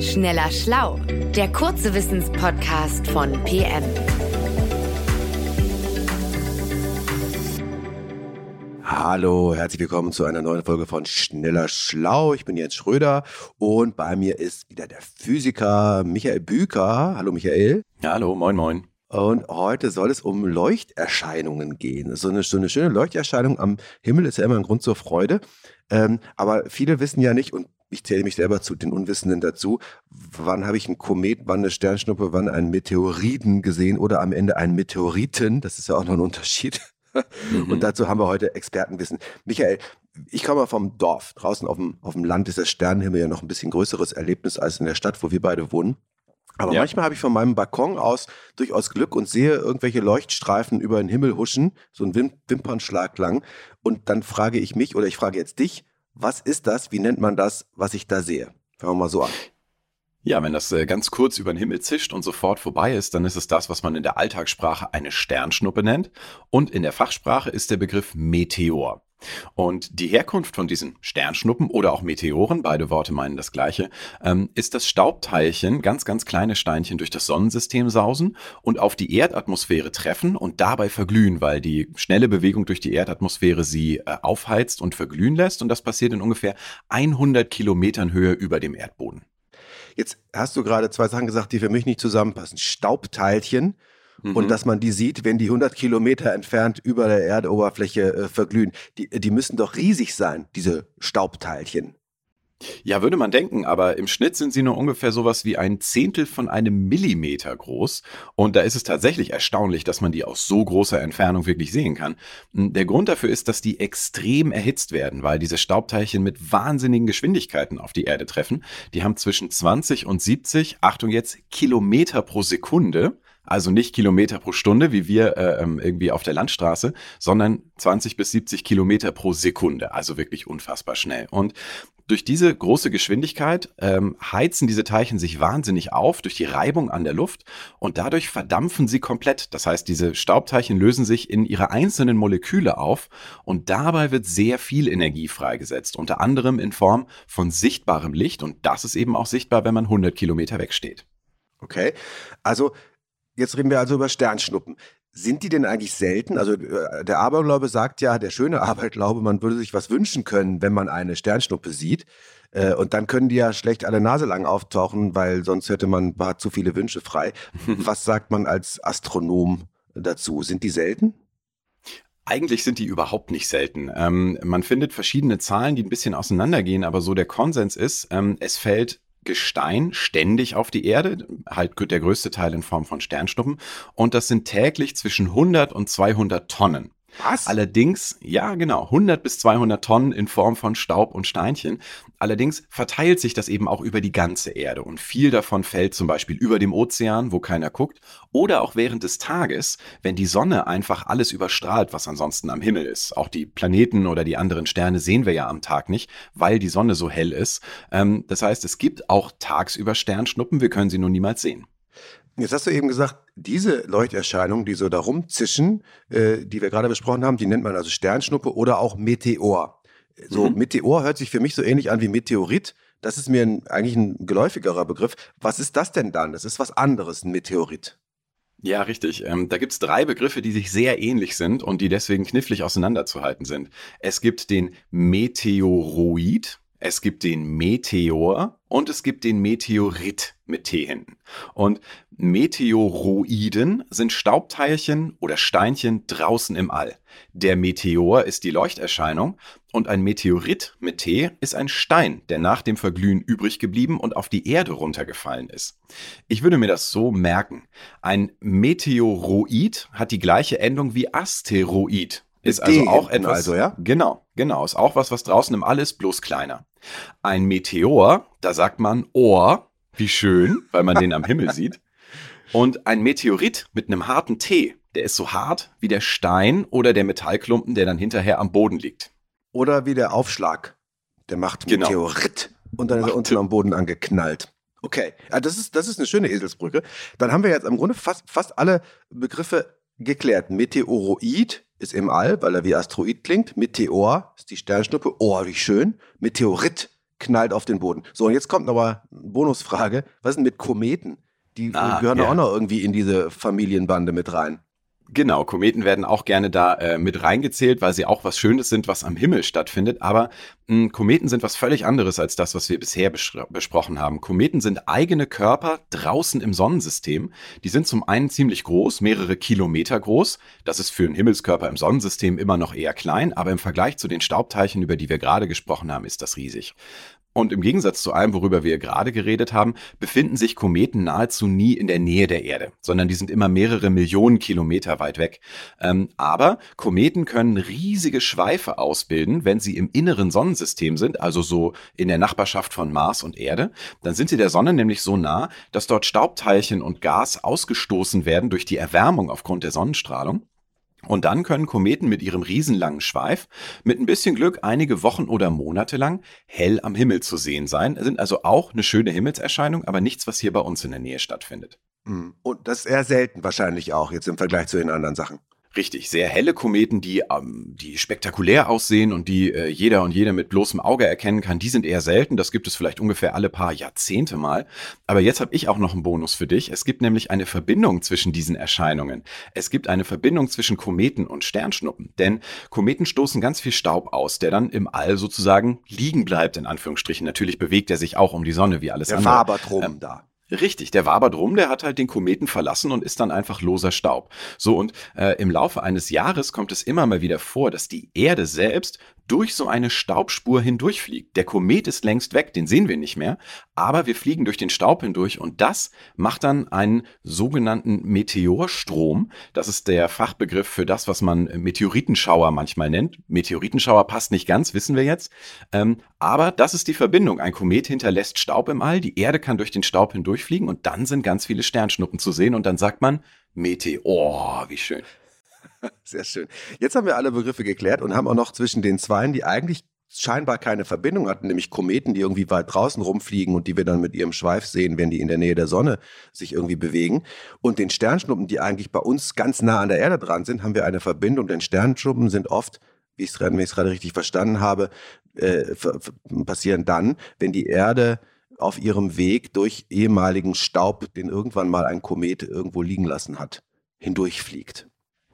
Schneller Schlau, der kurze Wissenspodcast von PM. Hallo, herzlich willkommen zu einer neuen Folge von Schneller Schlau. Ich bin Jens Schröder und bei mir ist wieder der Physiker Michael Büker. Hallo Michael. Ja, hallo, moin moin. Und heute soll es um Leuchterscheinungen gehen. So eine, so eine schöne Leuchterscheinung am Himmel ist ja immer ein Grund zur Freude. Ähm, aber viele wissen ja nicht, und ich zähle mich selber zu den Unwissenden dazu, wann habe ich einen Komet, wann eine Sternschnuppe, wann einen Meteoriten gesehen oder am Ende einen Meteoriten. Das ist ja auch noch ein Unterschied. Mhm. Und dazu haben wir heute Expertenwissen. Michael, ich komme vom Dorf. Draußen auf dem, auf dem Land ist der Sternenhimmel ja noch ein bisschen größeres Erlebnis als in der Stadt, wo wir beide wohnen. Aber ja. manchmal habe ich von meinem Balkon aus durchaus Glück und sehe irgendwelche Leuchtstreifen über den Himmel huschen, so ein Wim Wimpernschlag lang. Und dann frage ich mich oder ich frage jetzt dich, was ist das? Wie nennt man das, was ich da sehe? Fangen wir mal so an. Ja, wenn das äh, ganz kurz über den Himmel zischt und sofort vorbei ist, dann ist es das, was man in der Alltagssprache eine Sternschnuppe nennt. Und in der Fachsprache ist der Begriff Meteor. Und die Herkunft von diesen Sternschnuppen oder auch Meteoren, beide Worte meinen das gleiche, ähm, ist das Staubteilchen, ganz, ganz kleine Steinchen durch das Sonnensystem sausen und auf die Erdatmosphäre treffen und dabei verglühen, weil die schnelle Bewegung durch die Erdatmosphäre sie äh, aufheizt und verglühen lässt. Und das passiert in ungefähr 100 Kilometern Höhe über dem Erdboden. Jetzt hast du gerade zwei Sachen gesagt, die für mich nicht zusammenpassen. Staubteilchen mhm. und dass man die sieht, wenn die 100 Kilometer entfernt über der Erdoberfläche äh, verglühen. Die, die müssen doch riesig sein, diese Staubteilchen. Ja, würde man denken, aber im Schnitt sind sie nur ungefähr sowas wie ein Zehntel von einem Millimeter groß. Und da ist es tatsächlich erstaunlich, dass man die aus so großer Entfernung wirklich sehen kann. Hm, der Grund dafür ist, dass die extrem erhitzt werden, weil diese Staubteilchen mit wahnsinnigen Geschwindigkeiten auf die Erde treffen. Die haben zwischen 20 und 70, Achtung jetzt, Kilometer pro Sekunde. Also nicht Kilometer pro Stunde, wie wir äh, ähm, irgendwie auf der Landstraße, sondern 20 bis 70 Kilometer pro Sekunde. Also wirklich unfassbar schnell. Und durch diese große Geschwindigkeit ähm, heizen diese Teilchen sich wahnsinnig auf durch die Reibung an der Luft und dadurch verdampfen sie komplett. Das heißt, diese Staubteilchen lösen sich in ihre einzelnen Moleküle auf und dabei wird sehr viel Energie freigesetzt, unter anderem in Form von sichtbarem Licht und das ist eben auch sichtbar, wenn man 100 Kilometer wegsteht. Okay, also Jetzt reden wir also über Sternschnuppen. Sind die denn eigentlich selten? Also äh, der Aberglaube sagt ja, der schöne Aberglaube, man würde sich was wünschen können, wenn man eine Sternschnuppe sieht. Äh, und dann können die ja schlecht alle Nase lang auftauchen, weil sonst hätte man zu viele Wünsche frei. was sagt man als Astronom dazu? Sind die selten? Eigentlich sind die überhaupt nicht selten. Ähm, man findet verschiedene Zahlen, die ein bisschen auseinandergehen, aber so der Konsens ist, ähm, es fällt Gestein ständig auf die Erde, halt der größte Teil in Form von Sternschnuppen. Und das sind täglich zwischen 100 und 200 Tonnen. Was? Allerdings, ja genau, 100 bis 200 Tonnen in Form von Staub und Steinchen. Allerdings verteilt sich das eben auch über die ganze Erde und viel davon fällt zum Beispiel über dem Ozean, wo keiner guckt, oder auch während des Tages, wenn die Sonne einfach alles überstrahlt, was ansonsten am Himmel ist. Auch die Planeten oder die anderen Sterne sehen wir ja am Tag nicht, weil die Sonne so hell ist. Ähm, das heißt, es gibt auch tagsüber Sternschnuppen, wir können sie nur niemals sehen. Jetzt hast du eben gesagt, diese Leuchterscheinungen, die so da rumzischen, äh, die wir gerade besprochen haben, die nennt man also Sternschnuppe oder auch Meteor. So, mhm. Meteor hört sich für mich so ähnlich an wie Meteorit. Das ist mir ein, eigentlich ein geläufigerer Begriff. Was ist das denn dann? Das ist was anderes, ein Meteorit. Ja, richtig. Ähm, da gibt's drei Begriffe, die sich sehr ähnlich sind und die deswegen knifflig auseinanderzuhalten sind. Es gibt den Meteoroid, es gibt den Meteor und es gibt den Meteorit mit T hinten. Und Meteoroiden sind Staubteilchen oder Steinchen draußen im All. Der Meteor ist die Leuchterscheinung und ein Meteorit mit T ist ein Stein, der nach dem Verglühen übrig geblieben und auf die Erde runtergefallen ist. Ich würde mir das so merken. Ein Meteoroid hat die gleiche Endung wie Asteroid. Ist also auch etwas. Also, ja? Genau, genau. Ist auch was, was draußen im All ist, bloß kleiner. Ein Meteor, da sagt man Ohr, wie schön, weil man den am Himmel sieht. Und ein Meteorit mit einem harten T, der ist so hart wie der Stein oder der Metallklumpen, der dann hinterher am Boden liegt. Oder wie der Aufschlag. Der macht genau. Meteorit und dann ist er unten am Boden angeknallt. Okay, ja, das, ist, das ist eine schöne Eselsbrücke. Dann haben wir jetzt im Grunde fast, fast alle Begriffe geklärt. Meteoroid ist im All, weil er wie Asteroid klingt. Meteor ist die Sternschnuppe. Oh, wie schön. Meteorit knallt auf den Boden. So, und jetzt kommt mal eine Bonusfrage. Was ist denn mit Kometen? Die Ah, gehören ja. auch noch irgendwie in diese Familienbande mit rein. Genau, Kometen werden auch gerne da äh, mit reingezählt, weil sie auch was Schönes sind, was am Himmel stattfindet. Aber mh, Kometen sind was völlig anderes als das, was wir bisher besch besprochen haben. Kometen sind eigene Körper draußen im Sonnensystem. Die sind zum einen ziemlich groß, mehrere Kilometer groß. Das ist für einen Himmelskörper im Sonnensystem immer noch eher klein, aber im Vergleich zu den Staubteilchen, über die wir gerade gesprochen haben, ist das riesig. Und im Gegensatz zu allem, worüber wir gerade geredet haben, befinden sich Kometen nahezu nie in der Nähe der Erde, sondern die sind immer mehrere Millionen Kilometer weit weg. Ähm, aber Kometen können riesige Schweife ausbilden, wenn sie im inneren Sonnensystem sind, also so in der Nachbarschaft von Mars und Erde. Dann sind sie der Sonne nämlich so nah, dass dort Staubteilchen und Gas ausgestoßen werden durch die Erwärmung aufgrund der Sonnenstrahlung. Und dann können Kometen mit ihrem riesenlangen Schweif mit ein bisschen Glück einige Wochen oder Monate lang hell am Himmel zu sehen sein, sind also auch eine schöne Himmelserscheinung, aber nichts, was hier bei uns in der Nähe stattfindet. Mhm. Und das ist eher selten wahrscheinlich auch jetzt im Vergleich zu den anderen Sachen. Richtig, sehr helle Kometen, die, ähm, die spektakulär aussehen und die äh, jeder und jede mit bloßem Auge erkennen kann, die sind eher selten. Das gibt es vielleicht ungefähr alle paar Jahrzehnte mal. Aber jetzt habe ich auch noch einen Bonus für dich. Es gibt nämlich eine Verbindung zwischen diesen Erscheinungen. Es gibt eine Verbindung zwischen Kometen und Sternschnuppen. Denn Kometen stoßen ganz viel Staub aus, der dann im All sozusagen liegen bleibt, in Anführungsstrichen. Natürlich bewegt er sich auch um die Sonne wie alles Der andere. wabert rum Ähm, da. Richtig, der wabert rum, der hat halt den Kometen verlassen und ist dann einfach loser Staub. So, und äh, im Laufe eines Jahres kommt es immer mal wieder vor, dass die Erde selbst durch so eine Staubspur hindurchfliegt. Der Komet ist längst weg, den sehen wir nicht mehr, aber wir fliegen durch den Staub hindurch und das macht dann einen sogenannten Meteorstrom. Das ist der Fachbegriff für das, was man Meteoritenschauer manchmal nennt. Meteoritenschauer passt nicht ganz, wissen wir jetzt. Ähm, aber das ist die Verbindung. Ein Komet hinterlässt Staub im All, die Erde kann durch den Staub hindurchfliegen und dann sind ganz viele Sternschnuppen zu sehen und dann sagt man Meteor, wie schön. Sehr schön. Jetzt haben wir alle Begriffe geklärt und haben auch noch zwischen den Zweien, die eigentlich scheinbar keine Verbindung hatten, nämlich Kometen, die irgendwie weit draußen rumfliegen und die wir dann mit ihrem Schweif sehen, wenn die in der Nähe der Sonne sich irgendwie bewegen. Und den Sternschnuppen, die eigentlich bei uns ganz nah an der Erde dran sind, haben wir eine Verbindung, denn Sternschnuppen sind oft, wie ich es gerade richtig verstanden habe, äh, passieren dann, wenn die Erde auf ihrem Weg durch ehemaligen Staub, den irgendwann mal ein Komet irgendwo liegen lassen hat, hindurchfliegt.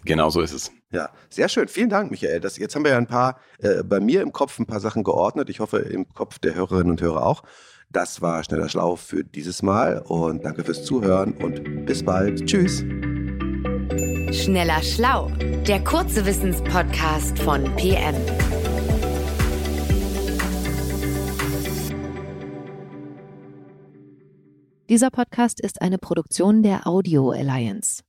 Genau so ist es. Ja, sehr schön. Vielen Dank, Michael. Das, jetzt haben wir ja ein paar, äh, bei mir im Kopf ein paar Sachen geordnet. Ich hoffe, im Kopf der Hörerinnen und Hörer auch. Das war Schneller Schlau für dieses Mal und danke fürs Zuhören und bis bald. Tschüss. Schneller Schlau, der kurze Wissenspodcast von PM. Dieser Podcast ist eine Produktion der Audio Alliance.